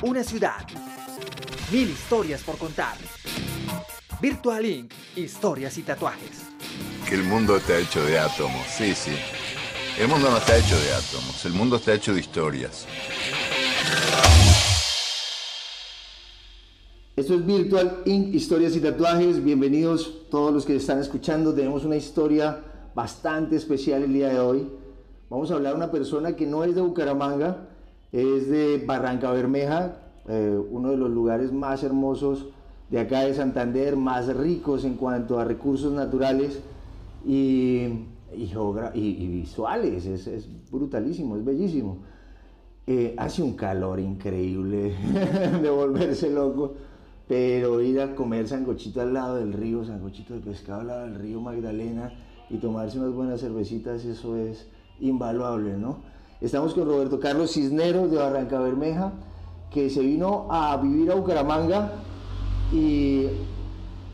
Una ciudad. Mil historias por contar. Virtual Inc. Historias y tatuajes. Que el mundo está hecho de átomos, sí, sí. El mundo no está hecho de átomos, el mundo está hecho de historias. Esto es Virtual Inc. Historias y Tatuajes. Bienvenidos todos los que están escuchando. Tenemos una historia bastante especial el día de hoy. Vamos a hablar de una persona que no es de Bucaramanga, es de Barranca Bermeja, eh, uno de los lugares más hermosos de acá de Santander, más ricos en cuanto a recursos naturales y, y, visuales. Es, brutalísimo, es bellísimo. Eh, hace un calor increíble de volverse loco, pero ir a comer sangochito al lado del río, sangochito de pescado al lado del río Magdalena y tomarse unas buenas cervecitas, eso es invaluable, ¿no? Estamos con Roberto Carlos Cisneros de Barranca Bermeja, que se vino a vivir a Bucaramanga y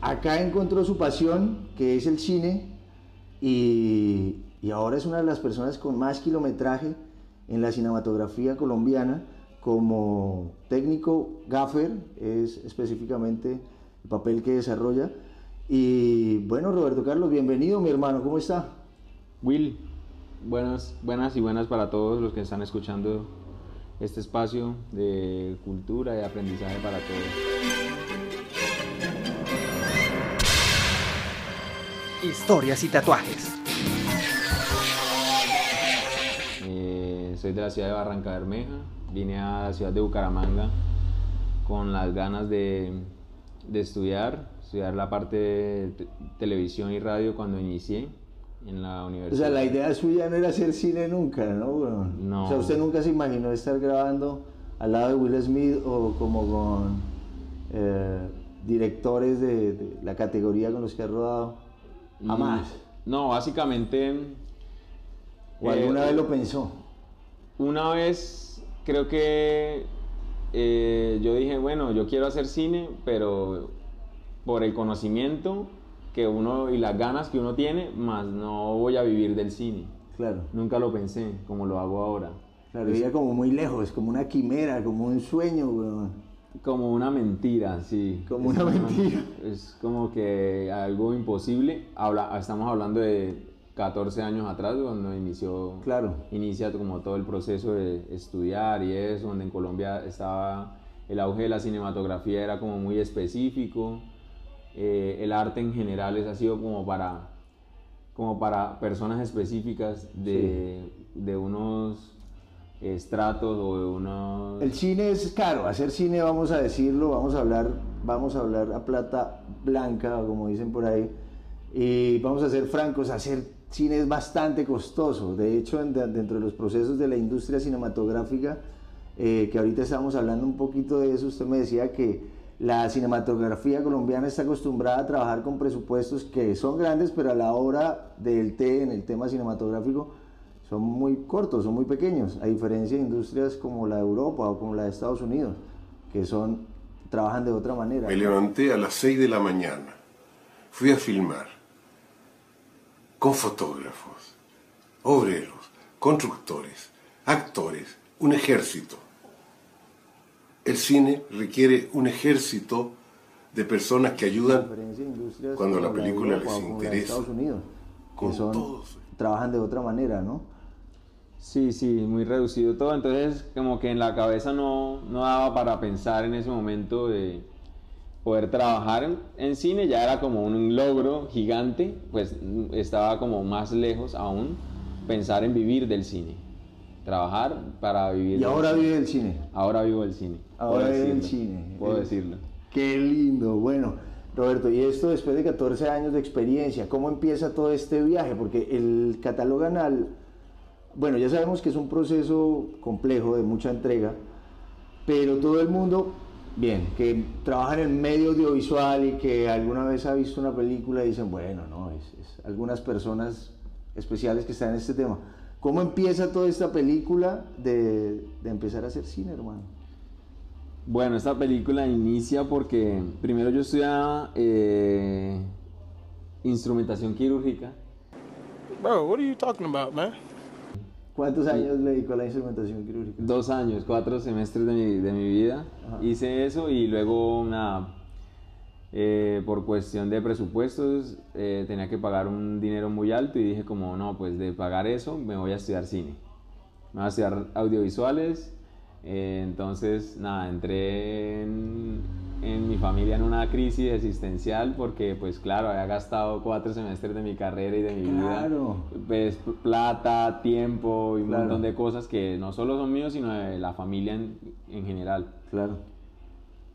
acá encontró su pasión, que es el cine, y, ahora es una de las personas con más kilometraje en la cinematografía colombiana como técnico gaffer, es específicamente el papel que desarrolla. Y bueno, Roberto Carlos, bienvenido, mi hermano, ¿cómo está? Will, buenas, buenas y buenas para todos los que están escuchando este espacio de cultura y aprendizaje para todos. Historias y tatuajes. Eh, soy de la ciudad de Barranca Bermeja, vine a la ciudad de Bucaramanga con las ganas de, de estudiar, estudiar la parte de televisión y radio cuando inicié en la universidad. O sea, la idea suya no era hacer cine nunca, ¿no? No. O sea, usted nunca se imaginó estar grabando al lado de Will Smith o como con eh, directores de, la categoría con los que ha rodado. Jamás. Mm, no, básicamente. ¿O alguna eh, vez lo pensó? Una vez creo que eh, yo dije, bueno, yo quiero hacer cine, pero por el conocimiento que uno y las ganas que uno tiene, más no voy a vivir del cine. Claro. Nunca lo pensé como lo hago ahora. Claro, es, como muy lejos, como una quimera, como un sueño, weón. Como una mentira, sí. Como una mentira. Es como que algo imposible. Habla, estamos hablando de 14 años atrás, cuando inició, claro. inicia como todo el proceso de estudiar y eso, donde en Colombia estaba el auge de la cinematografía, era como muy específico eh, el arte en general es, ha sido como para, como para personas específicas de, de unos estratos o de unos... El cine es caro, hacer cine vamos a decirlo, vamos a hablar, vamos a hablar a plata blanca, como dicen por ahí, y vamos a ser francos, hacer cine es bastante costoso, de hecho dentro de los procesos de la industria cinematográfica, eh, que ahorita estamos hablando un poquito de eso, usted me decía que la cinematografía colombiana está acostumbrada a trabajar con presupuestos que son grandes, pero a la hora del té, en el tema cinematográfico, son muy cortos, son muy pequeños, a diferencia de industrias como la de Europa o como la de Estados Unidos, que son, trabajan de otra manera. Me levanté a las 6 de la mañana, fui a filmar con fotógrafos, obreros, constructores, actores, un ejército el cine requiere un ejército de personas que ayudan cuando la película les interesa. Estados Unidos, que son, trabajan de otra manera, ¿no? Sí, sí, muy reducido todo. Entonces, como que en la cabeza no, no daba para pensar en ese momento de poder trabajar en, cine. Ya era como un logro gigante, pues estaba como más lejos aún pensar en vivir del cine trabajar para vivir. Y ahora vive el cine. Ahora vivo el cine. Ahora vive el cine. Puedo decirlo. Qué lindo. Bueno, Roberto, y esto después de 14 años de experiencia, ¿cómo empieza todo este viaje? Porque el catalogan Bueno, ya sabemos que es un proceso complejo de mucha entrega, pero todo el mundo, bien, que trabaja en el medio audiovisual y que alguna vez ha visto una película y dicen, bueno, no, es algunas personas especiales que están en este tema ¿Cómo empieza toda esta película de, empezar a hacer cine, hermano? Bueno, esta película inicia porque primero yo estudiaba eh, instrumentación quirúrgica. Bro, what are you talking about, man? ¿Cuántos años le dedicó a la instrumentación quirúrgica? Dos años, cuatro semestres de mi, de mi vida. Ajá. Hice eso y luego nada, eh, por cuestión de presupuestos eh, tenía que pagar un dinero muy alto y dije como no, pues de pagar eso me voy a estudiar cine. Me voy a estudiar audiovisuales. eh, entonces nada, entré en, en mi familia en una crisis existencial porque pues claro, había gastado cuatro semestres de mi carrera y de mi Claro. vida. Pues plata, tiempo y un Claro. montón de cosas que no solo son míos, sino de la familia en, en general. Claro.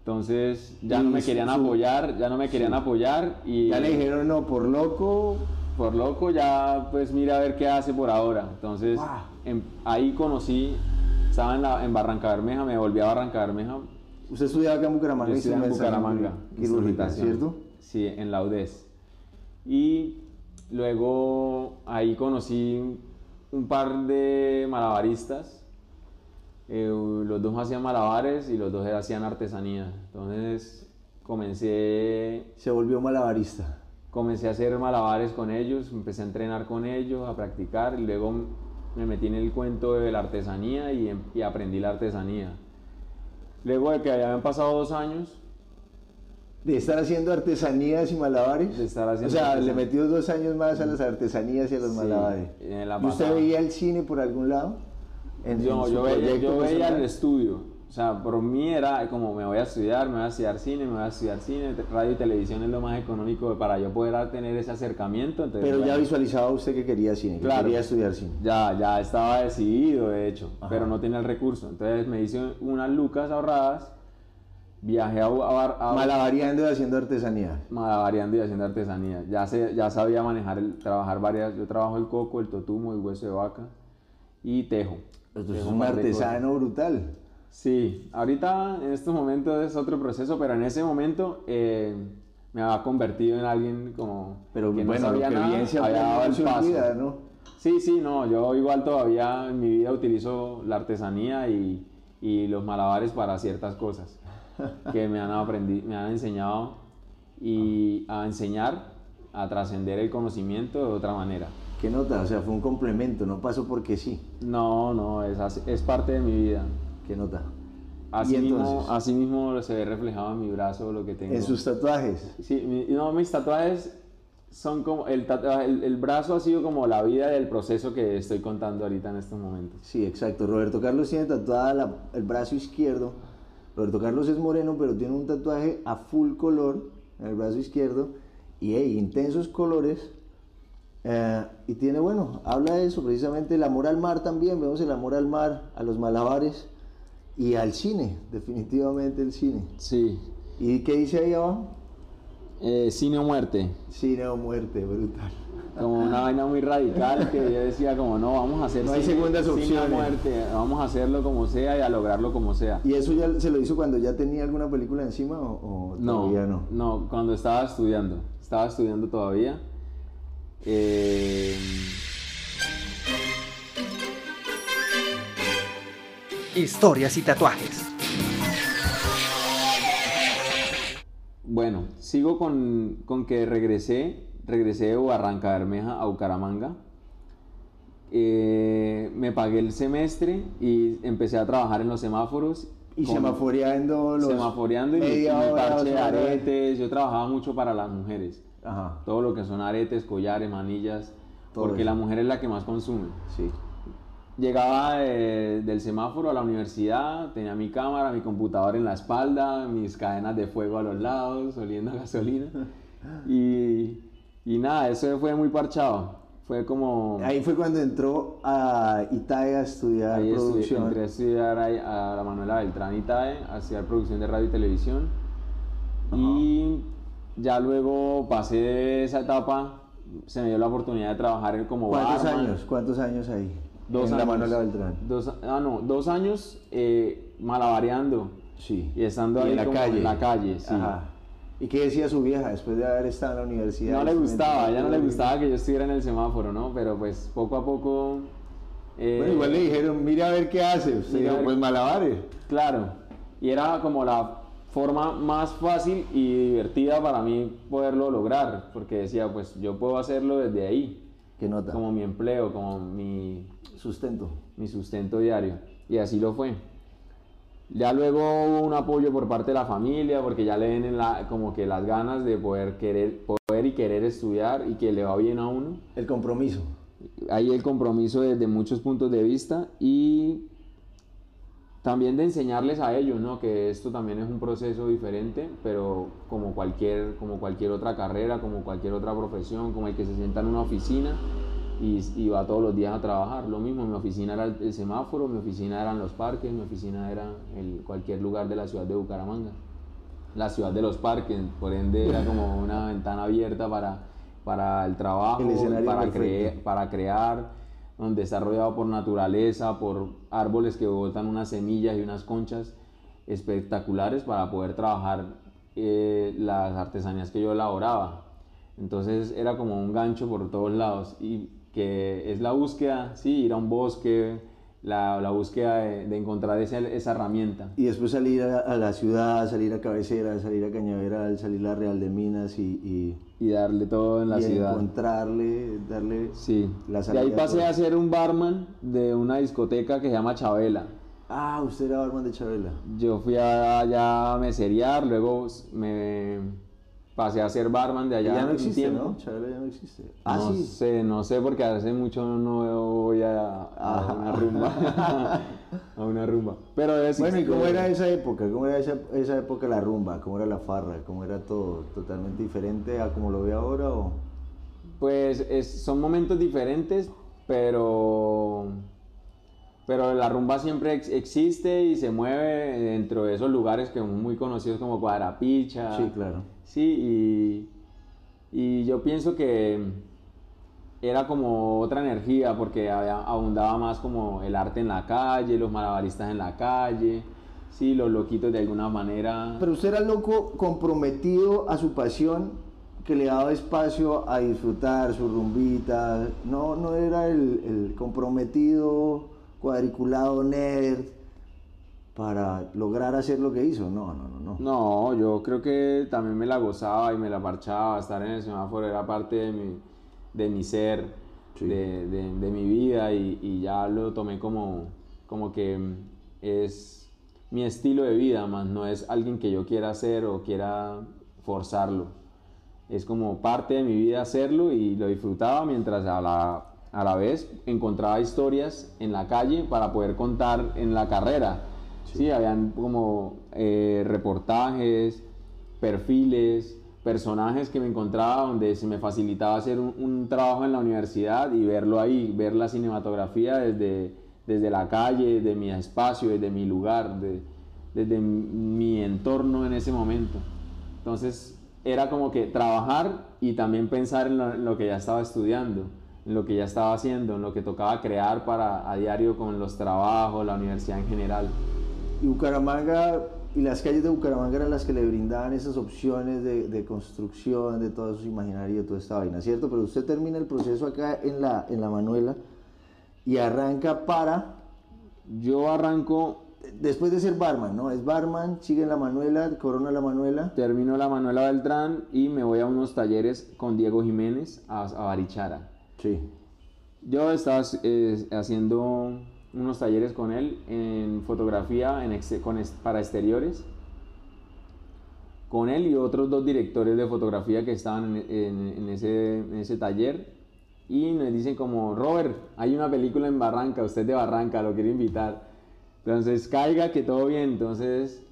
Entonces ya Y no me querían su- apoyar, ya no me querían Sí. apoyar y Ya le dijeron, no, por loco. por loco ya pues mira a ver qué hace por ahora. Entonces Wow. em- ahí conocí, estaba en, la- en Barranca Bermeja, me volví a Barranca Bermeja, Usted estudiaba acá en Bucaramanga. yo en Bucaramanga, Quirúrgica. ¿cierto? Sí, en la UDES. Y luego ahí conocí un par de malabaristas. Eh, los dos hacían malabares y los dos hacían artesanía. Entonces comencé, Se volvió malabarista. comencé a hacer malabares con ellos, empecé a entrenar con ellos, a practicar y luego me metí en el cuento de la artesanía y, em- y aprendí la artesanía. Luego de que habían pasado dos años, De estar haciendo artesanías y malabares. De estar haciendo o sea, le metió dos años más a las artesanías y a los Sí, malabares. ¿Y usted veía el cine por algún lado? En- Yo, su yo veía, yo veía el estudio. O sea, por mí era como me voy a estudiar, me voy a estudiar cine, me voy a estudiar cine, radio y televisión es lo más económico para yo poder tener ese acercamiento. Entonces, Pero ya visualizaba usted que quería cine, que Claro. quería estudiar cine. ya, ya estaba decidido, de hecho, Ajá. pero no tenía el recurso. Entonces me hice unas lucas ahorradas, viajé a, a, a- Malabareando y haciendo artesanías. malabareando y haciendo artesanía. Ya, sé, ya sabía manejar, el, trabajar varias, yo trabajo el coco, el totumo, el hueso de vaca y tejo. Es un artesano brutal. Sí, ahorita en estos momentos es otro proceso, pero en ese momento eh, me había convertido en alguien como Pero que no bueno, lo sabía que nada, bien se había dado no el paso. olvida, ¿no? Sí, sí, no, yo igual todavía en mi vida utilizo la artesanía y, y los malabares para ciertas cosas que me han aprendido, me han enseñado y a enseñar a trascender el conocimiento de otra manera. ¿Qué nota? O sea, fue un complemento, no pasó porque sí. No, no, es, es parte de mi vida. ¿Qué nota? Así, mismo, así mismo se ve reflejado en mi brazo lo que tengo. En sus tatuajes. Sí, mi- no, mis tatuajes son como, el, el, el brazo ha sido como la vida del proceso que estoy contando ahorita en estos momentos. Sí, exacto. Roberto Carlos tiene tatuada la- el brazo izquierdo. Roberto Carlos es moreno, pero tiene un tatuaje a full color en el brazo izquierdo. Y hey, intensos colores. Eh, y tiene, bueno, habla de eso, precisamente el amor al mar también. Vemos el amor al mar, a los malabares y al cine, definitivamente el cine. Sí. ¿Y qué dice ahí abajo? Eh, cine o muerte. Cine o muerte, brutal. Como una vaina muy radical que yo decía como no, vamos a hacer No hay cine, segundas cine o opciones. muerte, vamos a hacerlo como sea y a lograrlo como sea. ¿Y eso ya se lo hizo cuando ya tenía alguna película encima o, o No, todavía no? no, cuando estaba estudiando, estaba estudiando todavía. Eh, Historias y tatuajes. Bueno, sigo con, con que regresé, regresé de Barranca Bermeja a Bucaramanga. Eh, me pagué el semestre y empecé a trabajar en los semáforos. Y con- semaforeando los... Semaforeando y dos horas. aretes. Yo trabajaba mucho para las mujeres. Ajá, Todo lo que son aretes, collares, manillas. Todo porque eso. la mujer es la que más consume. sí. Llegaba de- del semáforo a la universidad, tenía mi cámara, mi computador en la espalda, mis cadenas de fuego a los lados, oliendo a gasolina. Y, y nada, eso fue muy parchado. Fue como... Ahí fue cuando entró a Italia a estudiar ahí producción. entré a estudiar ahí a la Manuela Beltrán Itae, a estudiar producción de radio y televisión. Y ya luego pasé esa etapa, se me dio la oportunidad de trabajar como ¿Cuántos barman. años? ¿Cuántos años ahí? Dos en años. la Manuela Beltrán. Dos, ah, no, dos años eh, malabareando Sí. y estando Y ahí en la como calle. en la calle, sí. Ajá. ¿Y qué decía su vieja después de haber estado en la universidad? No le gustaba, a ella no le Bueno, gustaba que yo estuviera en el semáforo, ¿no? Pero pues poco a poco... eh, igual le dijeron, mira a ver qué hace. Usted dijo, pues malabares. Claro, y era como la forma más fácil y divertida para mí poderlo lograr, porque decía, pues yo puedo hacerlo desde ahí. ¿Qué nota? como mi empleo, como mi, Sustento. mi sustento diario. Y así lo fue. Ya luego hubo un apoyo por parte de la familia, porque ya le ven en la- como que las ganas de poder querer, poder y querer estudiar y que le va bien a uno. El compromiso. Hay el compromiso desde muchos puntos de vista y también de enseñarles a ellos, ¿no? Que esto también es un proceso diferente, pero como cualquier, como cualquier otra carrera, como cualquier otra profesión, como el que se sienta en una oficina y, y va todos los días a trabajar. Lo mismo, mi oficina era el, el semáforo, mi oficina eran los parques, mi oficina era el, cualquier lugar de la ciudad de Bucaramanga. La ciudad de los parques, por ende era como una ventana abierta para, para el trabajo, El para crear, donde está rodeado por naturaleza, por árboles que botan unas semillas y unas conchas espectaculares para poder trabajar eh, las artesanías que yo elaboraba. Entonces era como un gancho por todos lados y que es la búsqueda, sí, ir a un bosque, la, la búsqueda de, encontrar esa, herramienta. Y después salir a, la ciudad, salir a Cabecera, salir a Cañaveral, salir a Real de Minas y, Y darle todo en la y ciudad. encontrarle, darle... Sí. La de ahí salida pasé a ser un barman de una discoteca que se llama Chabela. Ah, usted era barman de Chabela. Yo fui allá a meserear, luego me pasé a ser barman de allá ya no existe, tiempo. ¿no? Chabela ya no existe. Ah, no sí. sé, no sé porque hace mucho no voy a, a una rumba. a una rumba. Pero Bueno, ¿y cómo era esa época? ¿Cómo era esa, esa época la rumba? ¿Cómo era la farra? ¿Cómo era todo? ¿Totalmente diferente a como lo ve ahora o...? Pues es- son momentos diferentes, pero pero la rumba siempre ex- existe y se mueve dentro de esos lugares que son muy conocidos como Cuadrapicha. Sí, claro. Sí, y, y yo pienso que era como otra energía porque había- abundaba más como el arte en la calle, los malabaristas en la calle, sí, los loquitos de alguna manera. Pero usted era loco comprometido a su pasión que le daba espacio a disfrutar su rumbita. No, no era el, el comprometido, cuadriculado nerd para lograr hacer lo que hizo. No, no, no, no. No, yo creo que también me la gozaba y me la parchaba. Estar en el semáforo era parte de mi, de mi ser, Sí. de, de- de mi vida y, y ya lo tomé como, como que es mi estilo de vida, más no es alguien que yo quiera hacer o quiera forzarlo. Es como parte de mi vida hacerlo y lo disfrutaba mientras a la, a la vez encontraba historias en la calle para poder contar en la carrera. Sí, habían como eh, reportajes, perfiles, personajes que me encontraba donde se me facilitaba hacer un, un trabajo en la universidad y verlo ahí, ver la cinematografía desde, desde la calle, desde mi espacio, desde mi lugar, de- desde mi entorno en ese momento. Entonces era como que trabajar y también pensar en lo, en lo que ya estaba estudiando, en lo que ya estaba haciendo, en lo que tocaba crear para a diario con los trabajos, la universidad en general. Y Bucaramanga y las calles de Bucaramanga eran las que le brindaban esas opciones de, de construcción, de todo su imaginario, toda esta vaina, ¿cierto? Pero usted termina el proceso acá en la, en la Manuela y arranca para, Yo arranco, después de ser barman, ¿no? Es barman, sigue en la Manuela, corona la Manuela. termino la Manuela Beltrán y me voy a unos talleres con Diego Jiménez a, a Barichara. Sí. Yo estaba eh, haciendo unos talleres con él en fotografía para exteriores. Con él y otros dos directores de fotografía que estaban en, ese, taller. Y nos dicen como, Robert, hay una película en Barranca, usted de Barranca, lo quiero invitar. Entonces, caiga, que todo bien. Entonces,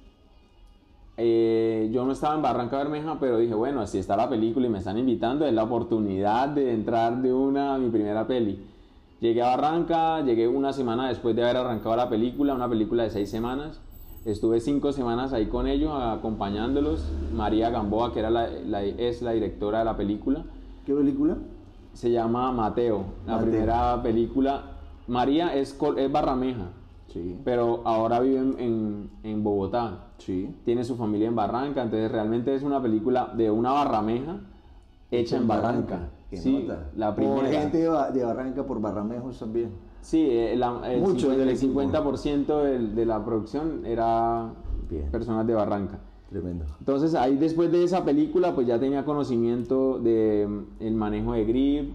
eh, yo no estaba en Barranca Bermeja, pero dije, bueno, si está la película y me están invitando, es la oportunidad de entrar de una a mi primera peli. Llegué a Barranca, llegué una semana después de haber arrancado la película, una película de seis semanas. Estuve cinco semanas ahí con ellos, acompañándolos. María Gamboa, que era la- la- es la directora de la película, ¿Qué película? se llama Mateo. La Mateo. primera película. María es, es barrameja, Sí. pero ahora vive en- en- en Bogotá Sí. tiene su familia en Barranca, entonces realmente es una película de una barrameja hecha en Barranca. ¿Qué Sí, nota? la Por primera. gente de, Ba- de Barranca, por Barramejos también. Sí, eh, la- el, Muchos 50%, del el equipo. 50% del- de la producción era Bien. personas de Barranca. Tremendo. Entonces ahí después de esa película pues ya tenía conocimiento de mm, el manejo de grip,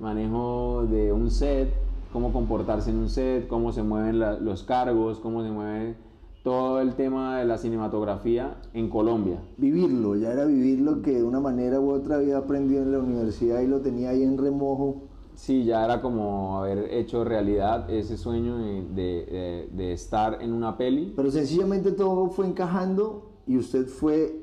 manejo de un set, cómo comportarse en un set, cómo se mueven la- los cargos, cómo se mueve todo el tema de la cinematografía en Colombia. Vivirlo, ya era vivirlo que de una manera u otra había aprendido en la universidad y lo tenía ahí en remojo. Sí, ya era como haber hecho realidad ese sueño de, de- de- de estar en una peli. Pero sencillamente todo fue encajando y usted fue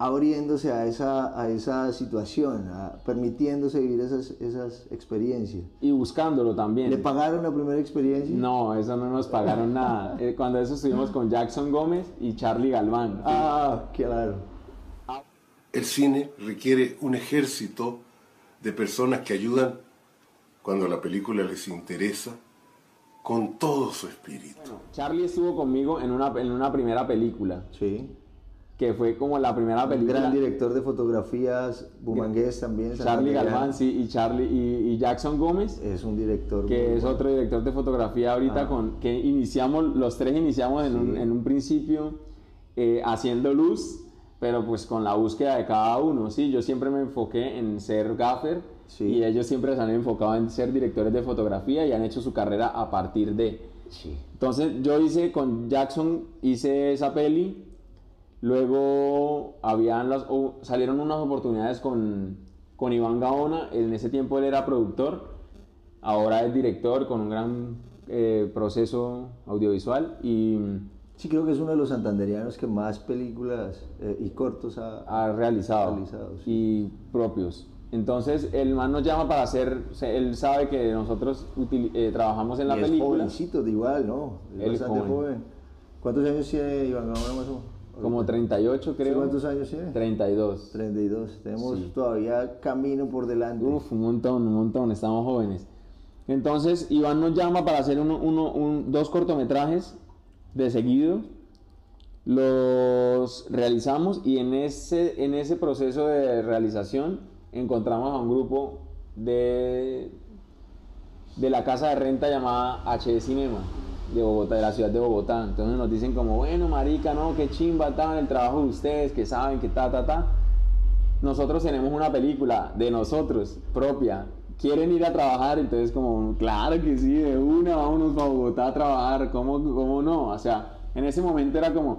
abriéndose a esa, a esa situación, a- permitiéndose vivir esas, esas experiencias. Y buscándolo también. ¿Le pagaron la primera experiencia? No, eso no nos pagaron nada. Eh, Cuando eso estuvimos con Jackson Gómez y Charlie Galván. Ah, claro. El cine requiere un ejército de personas que ayudan cuando la película les interesa con todo su espíritu. Charlie estuvo conmigo en una, en una primera película, Sí. Que fue como la primera Un película. gran director de fotografías, Bumangués también. Charlie. Galván, sí, y Charlie y, y Jackson Gómez, Es un director. que es bueno. otro director de fotografía ahorita Ah. con que iniciamos, los tres iniciamos en, un, Sí. en un principio eh, haciendo luz, pero pues con la búsqueda de cada uno, sí, yo siempre me enfoqué en ser gaffer Sí. y ellos siempre se han enfocado en ser directores de fotografía y han hecho su carrera a partir de... Sí. Entonces yo hice con Jackson, hice esa peli, luego habían las, o- salieron unas oportunidades con, con Iván Gaona, en ese tiempo él era productor, ahora es director con un gran eh, proceso audiovisual y Sí, creo que es uno de los santanderianos que más películas eh, y cortos ha, ha realizado, Realizado, y propios. Entonces el man nos llama para hacer, él sabe que nosotros util- eh, trabajamos en la y es película jovencito de igual, ¿no? Es Él bastante joven. joven. ¿Cuántos años tiene Iván Gaona más o menos? Como Ahorita. 38 ¿Sí, creo. ¿Cuántos años tiene? 32. 32. Tenemos Sí. todavía camino por delante. Uf, un montón, un montón, estamos jóvenes. Entonces, Iván nos llama para hacer uno, uno- un- dos cortometrajes de seguido. Los realizamos y en ese, en ese proceso de realización encontramos a un grupo de, de la casa de renta llamada HD Cinema de Bogotá, de la ciudad de Bogotá. Entonces nos dicen como, bueno, marica, no, qué chimba, tal, el trabajo de ustedes, que saben, que ta, ta, ta nosotros tenemos una película de nosotros propia. ¿Quieren ir a trabajar? Entonces, como, claro que sí, de una, vámonos para Bogotá a trabajar. ¿Cómo, cómo no? O sea, en ese momento era como,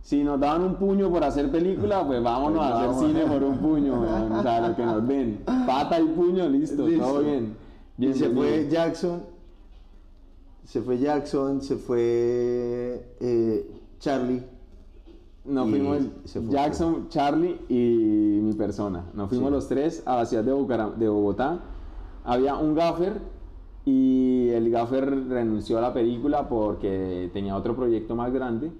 si nos daban un puño por hacer película, pues vámonos Pues a hacer vamos. cine por un puño, weón. o sea, lo que nos den. Pata y puño, listo, Listo. todo bien. Y se fue. Jackson, se fue Jackson, se fue eh, Charlie. Nos y fuimos. Jackson, Charlie y mi persona. Nos fuimos Sí. los tres a la ciudad de, Bucaram- de Bogotá. Había un gaffer y el gaffer renunció a la película porque tenía otro proyecto más grande.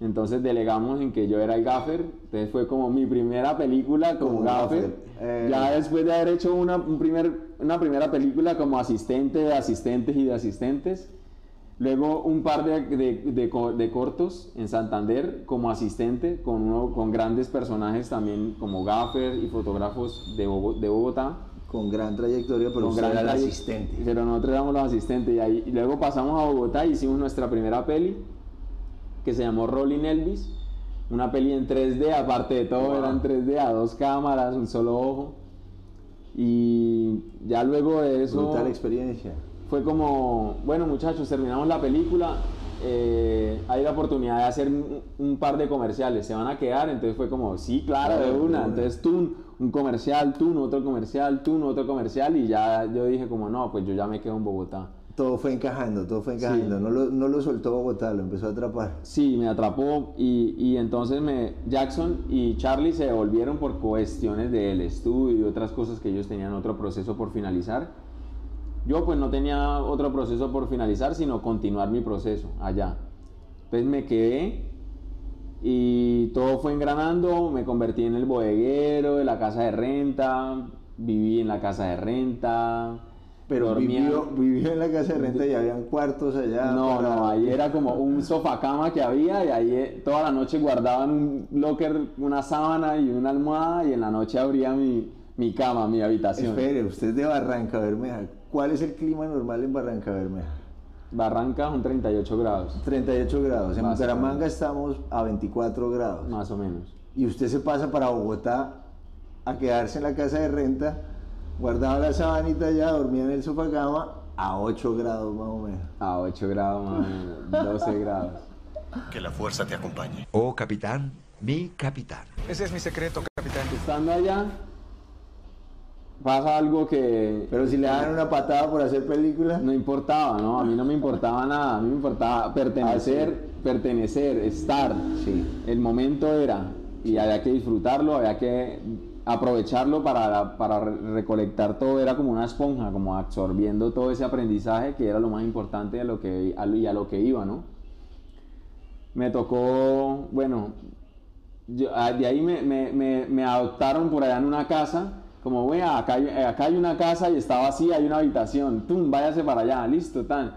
Entonces delegamos en que yo era el gaffer. Entonces fue como mi primera película como, Como gaffer. gaffer. Eh. Ya después de haber hecho una, un primer, una primera película como asistente de asistentes y de asistentes. Luego un par de, de- de de cortos en Santander como asistente con, uno, con grandes personajes también como gaffer y fotógrafos de, de Bogotá. Con gran trayectoria, pero con gran era el asistente. Pero nosotros éramos los asistentes y, ahí, y luego pasamos a Bogotá y hicimos nuestra primera peli que se llamó Rolling Elvis. Una peli en 3D, aparte de todo Wow. era en 3D, a dos cámaras, un solo ojo. Y ya luego de eso Brutal experiencia. fue como, bueno muchachos, terminamos la película, eh, hay la oportunidad de hacer un, par de comerciales, ¿se van a quedar? Entonces fue como, sí, claro, de Claro, de una. una. Entonces tú un, comercial, tú otro comercial, tú otro comercial y ya yo dije como, no, pues yo ya me quedo en Bogotá. Todo fue encajando, todo fue encajando. No, lo, no lo soltó Bogotá, lo empezó a atrapar. Sí, me atrapó y, y entonces me, Jackson y Charlie se devolvieron por cuestiones del estudio y otras cosas que ellos tenían otro proceso por finalizar. Yo pues no tenía otro proceso por finalizar, sino continuar mi proceso allá. Entonces me quedé y todo fue engranando, me convertí en el bodeguero de la casa de renta, viví en la casa de renta. Pero dormía- vivió, vivió en la casa de renta y habían cuartos allá. no, para- no, ahí era como un sofá cama que había y ahí eh, toda la noche guardaban un locker, una sábana y una almohada y en la noche abría mi, mi cama, mi habitación. Espere, usted es de Barranca Bermeja. ¿Cuál es el clima normal en Barranca Bermeja? Barranca son 38 grados, 38 grados. En Más Bucaramanga estamos a 24 grados. más o menos. Y usted se pasa para Bogotá a quedarse en la casa de renta guardaba la sabanita ya, dormía en el sofá cama a 8 grados más o menos. A 8 grados más o menos, 12 grados. Que la fuerza te acompañe. Oh, capitán, mi capitán. Ese es mi secreto, capitán. Estando allá, pasa algo que Pero si le dan una patada por hacer película, no importaba, ¿no? A mí no me importaba nada, a mí me importaba pertenecer, pertenecer, estar. Sí. El momento era, y había que disfrutarlo, había que aprovecharlo para, para re- recolectar todo, era como una esponja, como absorbiendo todo ese aprendizaje que era lo más importante de lo que, a lo- a que iba, ¿no? Me tocó, bueno, yo- ah, de ahí me, me- me- adoptaron por allá en una casa, como, vea, acá, acá hay una casa y está vacía, hay una habitación, tum, váyase para allá, listo, tan.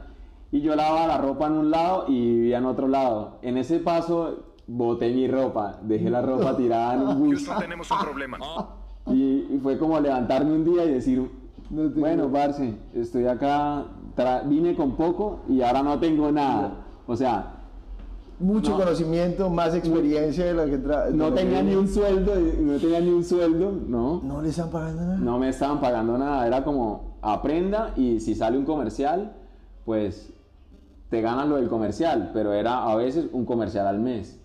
Y yo lavaba la ropa en un lado y vivía en otro lado. En ese paso boté mi ropa, dejé la ropa tirada en un bus. Houston, tenemos un problema. Y, y fue como levantarme un día y decir, bueno, parce, estoy acá, tra- vine con poco y ahora no tengo nada. O sea, mucho No. conocimiento, más experiencia de lo que tra- de no lo que tenía ni un sueldo, no tenía ni un sueldo, ¿no? No le están pagando nada. No me estaban pagando nada, era como aprenda y si sale un comercial, pues te ganas lo del comercial, pero era a veces un comercial al mes.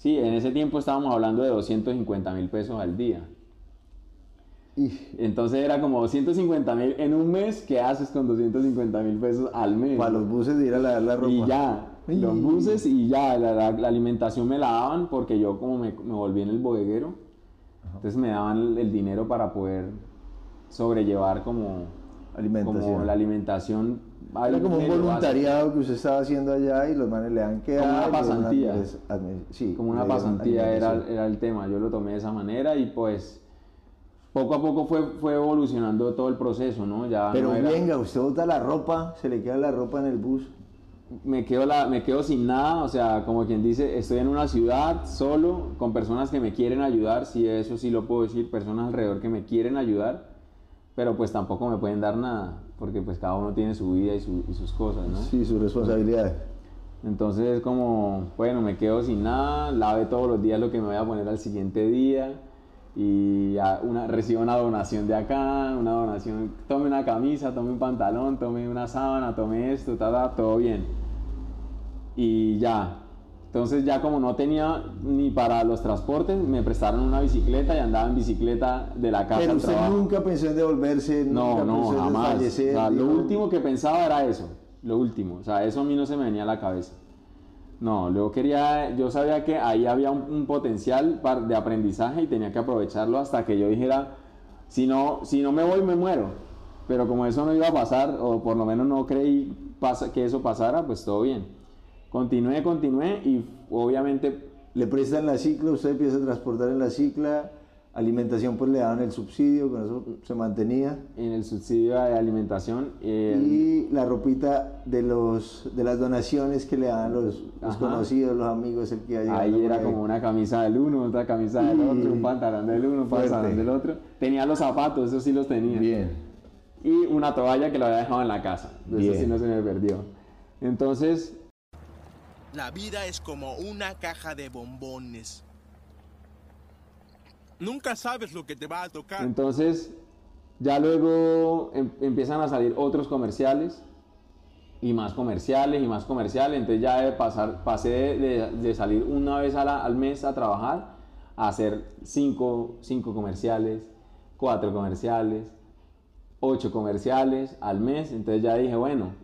Sí, en ese tiempo estábamos hablando de 250 mil pesos al día. Y Entonces era como 250 mil en un mes, ¿qué haces con 250 mil pesos al mes? para los buses de ir a lavar la ropa. Y ya, los buses y ya, la, la- la alimentación me la daban porque yo como me, me volví en el bodeguero, entonces me daban el, el dinero para poder sobrellevar como, Alimentación. como la alimentación. Era como un voluntariado que usted estaba haciendo allá y los manes le dan que Como una pasantía. sí, como una pasantía era, era el tema, yo lo tomé de esa manera y pues poco a poco fue, fue evolucionando todo el proceso, ¿no? Ya Pero no era- venga, usted bota la ropa, se le queda la ropa en el bus. me quedo, la, me quedo sin nada, o sea, como quien dice, estoy en una ciudad solo, con personas que me quieren ayudar, si eso sí lo puedo decir, personas alrededor que me quieren ayudar, pero pues tampoco me pueden dar nada, porque pues cada uno tiene su vida y, su- y sus cosas, ¿no? Sí, sus responsabilidades. Entonces es como, bueno, me quedo sin nada, lave todos los días lo que me voy a poner al siguiente día y una, recibo una donación de acá, una donación, tome una camisa, tome un pantalón, tome una sábana, tome esto, ta, ta, todo bien. Y ya. Entonces ya como no tenía ni para los transportes, me prestaron una bicicleta y andaba en bicicleta de la casa Pero al usted trabajo. nunca pensó en devolverse, No, nunca no, pensó en jamás. O desfallecer, sea, lo último que pensaba era eso, lo último. O sea, eso a mí no se me venía a la cabeza. No, yo quería, yo sabía que ahí había un, un potencial de aprendizaje y tenía que aprovecharlo hasta que yo dijera, si no, si no me voy, me muero. Pero como eso no iba a pasar, o por lo menos no creí que eso pasara, pues todo bien. Continué, continué y obviamente Le prestan la cicla, usted empieza a transportar en la cicla, alimentación pues le daban el subsidio, con eso se mantenía. en el subsidio de alimentación... Y la ropita de los de las donaciones que le daban los, conocidos, los amigos, el que iba Ahí era ahí. como una camisa del uno, otra camisa del otro, un pantalón del uno, un pantalón del otro. Tenía los zapatos, esos sí los tenía. Bien. Y una toalla que lo había dejado en la casa. Eso Bien. sí no se me perdió. Entonces, La vida es como una caja de bombones. Nunca sabes lo que te va a tocar. entonces ya luego em- empiezan a salir otros comerciales y más comerciales y más comerciales. Entonces ya de pasar, pasé de, de- de salir una vez a la- al mes a trabajar a hacer cinco, cinco comerciales, cuatro comerciales, ocho comerciales al mes. Entonces ya dije, bueno,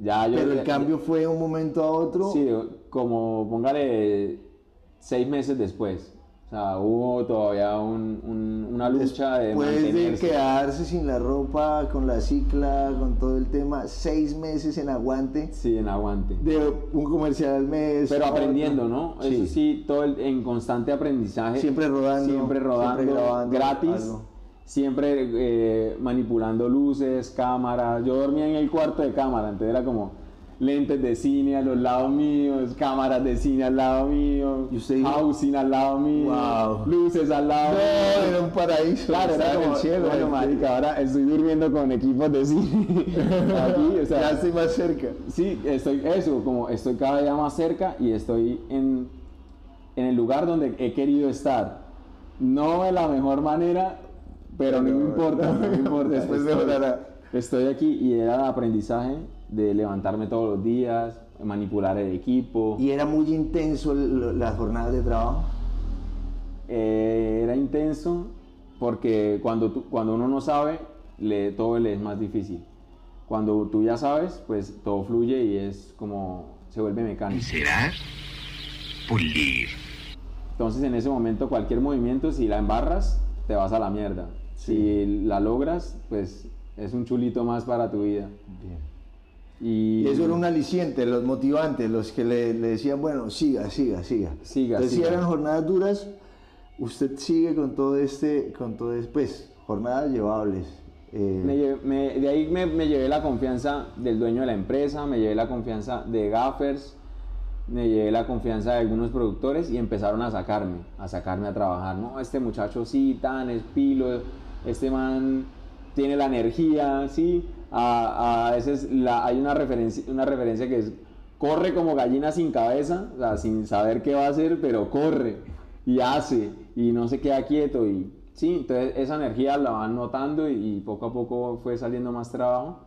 ya yo... Pero el ya- cambio fue de un momento a otro. Sí, como póngale seis meses después. O sea, hubo todavía un- un- una lucha de Después de quedarse sin la ropa, con la cicla, con todo el tema, seis meses en aguante, Sí, en aguante. de un comercial al mes. Pero aprendiendo, ¿no? Sí. Eso sí, todo el- en constante aprendizaje. Siempre rodando, Siempre rodando, siempre grabando gratis. algo. Siempre eh, manipulando luces, cámaras. Yo dormía en el cuarto de cámara, entonces era como lentes de cine a los lados míos, cámaras de cine al lado mío, housing al lado mío, Wow. luces al lado No, mío. era un paraíso. Claro, en el cielo. bueno, este. marica, ahora estoy durmiendo con equipos de cine. Aquí, o sea, ya estoy más cerca. Sí, estoy, eso, como estoy cada día más cerca y estoy en, en el lugar donde he querido estar. No de la mejor manera, pero no me importa, no me importa. Después estoy- mejorará. Estoy aquí y era el aprendizaje de levantarme todos los días, manipular el equipo. ¿Y era muy intenso el- las jornadas de trabajo? Eh, era intenso porque cuando, tú- cuando uno no sabe, le, todo le es más difícil. Cuando tú ya sabes, pues todo fluye y es como se vuelve mecánico. Será pulir. Entonces en ese momento cualquier movimiento, si la embarras, te vas a la mierda. Si la logras, pues es un chulito más para tu vida. Y, Y eso era un aliciente, los motivantes, los que le, le decían, bueno, siga, siga, siga. Siga, Entonces, si siga. eran jornadas duras, usted sigue con todo este, con todo este, pues, jornadas llevables. Eh, Me lle- me- de ahí me, me llevé la confianza del dueño de la empresa, me llevé la confianza de gaffers, me llevé la confianza de algunos productores y empezaron a sacarme, a sacarme a trabajar. No, este muchacho sí, tan es pilo, este man tiene la energía, sí. A, veces la- hay una referencia, una referencia que es corre como gallina sin cabeza, sin saber qué va a hacer, pero corre y hace y no se queda quieto y sí, entonces esa energía la van notando y, y poco a poco fue saliendo más trabajo.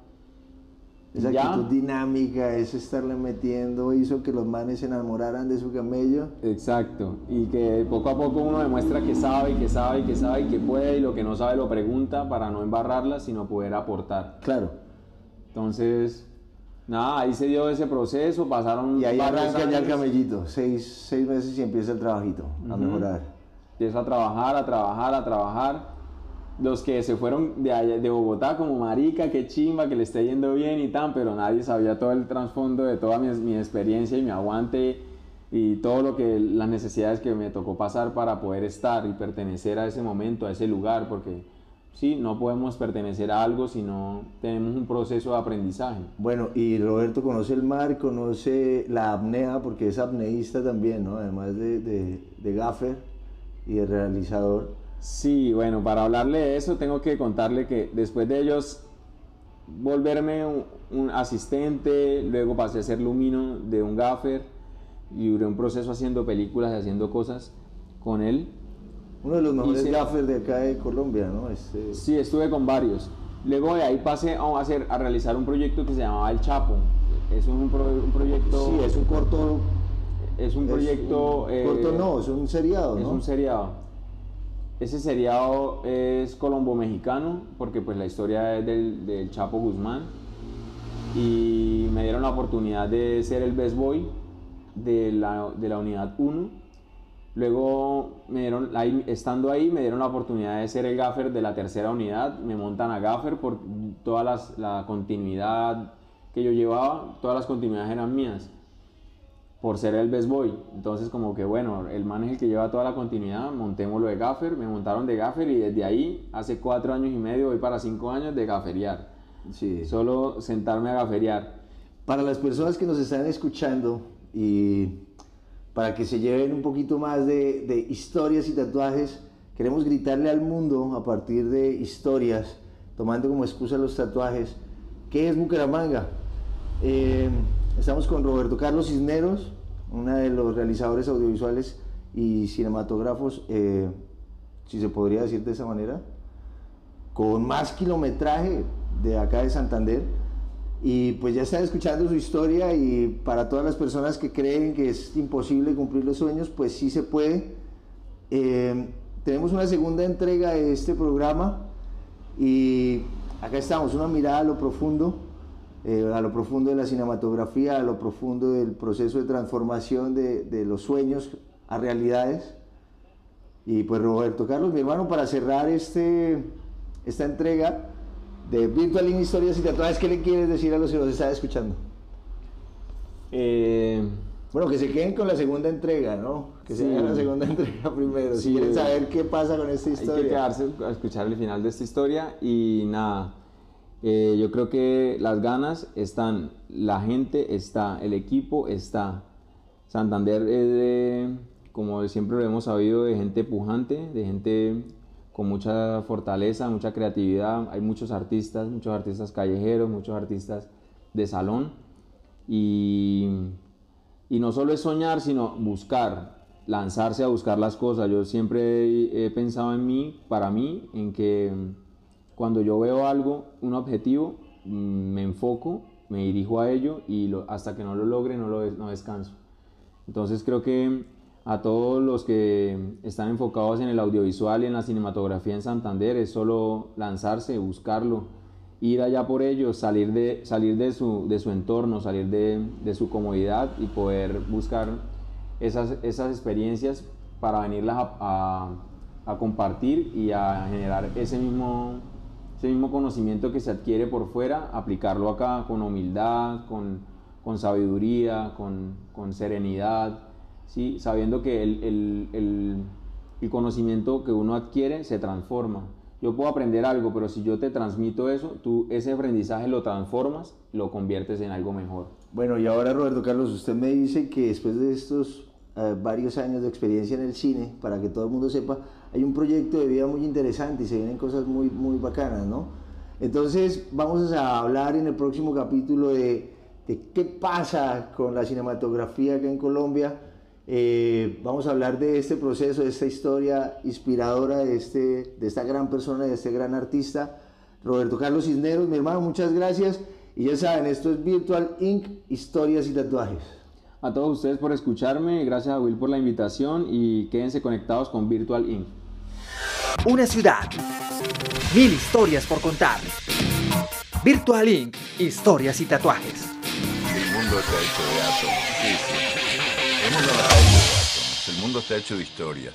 Esa Ya. actitud dinámica, ese estarle metiendo, hizo que los manes se enamoraran de su camello. Exacto, y que poco a poco uno demuestra que sabe y que sabe y que sabe y que puede y lo que no sabe lo pregunta para no embarrarla, sino poder aportar. Claro. Entonces, nada, ahí se dio ese proceso, pasaron Y ahí arranca ya el camellito, seis, seis meses y empieza el trabajito a mejorar. Empiezo a trabajar, a trabajar, a trabajar. Los que se fueron de, de Bogotá como marica, qué chimba, que le esté yendo bien y tan, pero nadie sabía todo el trasfondo de toda mi, mi experiencia y mi aguante y todo lo que las necesidades que me tocó pasar para poder estar y pertenecer a ese momento, a ese lugar, porque sí, no podemos pertenecer a algo si no tenemos un proceso de aprendizaje. Bueno, y Roberto conoce el mar, conoce la apnea, porque es apneísta también, ¿no? Además de, de, de gaffer y de realizador. Sí, bueno, para hablarle de eso tengo que contarle que después de ellos volverme un, un asistente, luego pasé a ser lumino de un gaffer y duré un proceso haciendo películas y haciendo cosas con él. Uno de los mejores gaffers de acá de Colombia, ¿no? Este, Sí, estuve con varios. Luego de ahí pasé a hacer, a realizar un proyecto que se llamaba El Chapo. Es un, pro- un proyecto... sí, es un corto. es un es proyecto... un eh, corto no, es un seriado, Es un seriado. Ese seriado es colombo-mexicano, porque pues la historia es del, Chapo Guzmán. Y me dieron la oportunidad de ser el best boy de la, unidad 1. Luego, me dieron, estando ahí, me dieron la oportunidad de ser el gaffer de la tercera unidad. Me montan a gaffer por toda la continuidad que yo llevaba, todas las continuidades eran mías por ser el best boy. Entonces como que bueno, el man es el que lleva toda la continuidad, montémoslo de gaffer, me montaron de gaffer y desde ahí, hace cuatro años y medio, voy para cinco años de gaferiar. Sí. Solo sentarme a gaferiar. Para las personas que nos están escuchando y para que se lleven un poquito más de, de historias y tatuajes, queremos gritarle al mundo a partir de historias, tomando como excusa los tatuajes, ¿qué es Bucaramanga? Eh, estamos con Roberto Carlos Cisneros, uno de los realizadores audiovisuales y cinematógrafos, eh, si se podría decir de esa manera, con más kilometraje de acá de Santander. Y pues ya están escuchando su historia y para todas las personas que creen que es imposible cumplir los sueños, pues sí se puede. Eh, tenemos una segunda entrega de este programa y acá estamos, una mirada a lo profundo, eh, a lo profundo de la cinematografía, a lo profundo del proceso de transformación de, de los sueños a realidades. Y pues Roberto Carlos, mi hermano, para cerrar este, esta entrega de Virtual in Historias y Tatuajes, ¿qué le quieres decir a los que nos están escuchando? Eh, Bueno, que se queden con la segunda entrega, ¿no? Que se Sí. vean la segunda entrega primero. si Sí, quieren eh, saber qué pasa con esta hay que historia. quedarse a escuchar el final de esta historia y nada. Eh, yo creo que las ganas están, la gente está, el equipo está. Santander es de, como siempre lo hemos sabido, de gente pujante, de gente con mucha fortaleza, mucha creatividad. Hay muchos artistas, muchos artistas callejeros, muchos artistas de salón. Y, y no solo es soñar, sino buscar. lanzarse a buscar las cosas. Yo siempre he pensado en mí, para mí, en que cuando yo veo algo, un objetivo, me enfoco, me dirijo a ello y hasta que no lo logre no, lo, no descanso. Entonces creo que a todos los que están enfocados en el audiovisual y en la cinematografía en Santander es solo lanzarse, buscarlo, ir allá por ello, salir de, salir de, su, de su entorno, salir de, de su comodidad y poder buscar esas, esas experiencias para venirlas a, a, compartir y a generar ese mismo, ese mismo conocimiento que se adquiere por fuera, aplicarlo acá con humildad, con, con sabiduría, con, con serenidad, ¿sí? sabiendo que el, el, el, el conocimiento que uno adquiere se transforma yo puedo aprender algo, pero si yo te transmito eso, tú ese aprendizaje lo transformas, lo conviertes en algo mejor. Bueno, y ahora Roberto Carlos, usted me dice que después de estos eh, varios años de experiencia en el cine, para que todo el mundo sepa, hay un proyecto de vida muy interesante y se vienen cosas muy, muy bacanas, ¿no? Entonces vamos a hablar en el próximo capítulo de, qué pasa con la cinematografía acá en Colombia eh, vamos a hablar de este proceso, de esta historia inspiradora de, este, de esta gran persona, de este gran artista, Roberto Carlos Cisneros. Mi hermano, muchas gracias. Y ya saben, esto es Virtual Inc., historias y tatuajes. A todos ustedes por escucharme, gracias a Will por la invitación y quédense conectados con Virtual Inc. Una ciudad, mil historias por contar. Virtual Inc., historias y tatuajes. El mundo está hecho de átomos. Sí, sí. El mundo está hecho de átomos, el mundo está hecho de historias.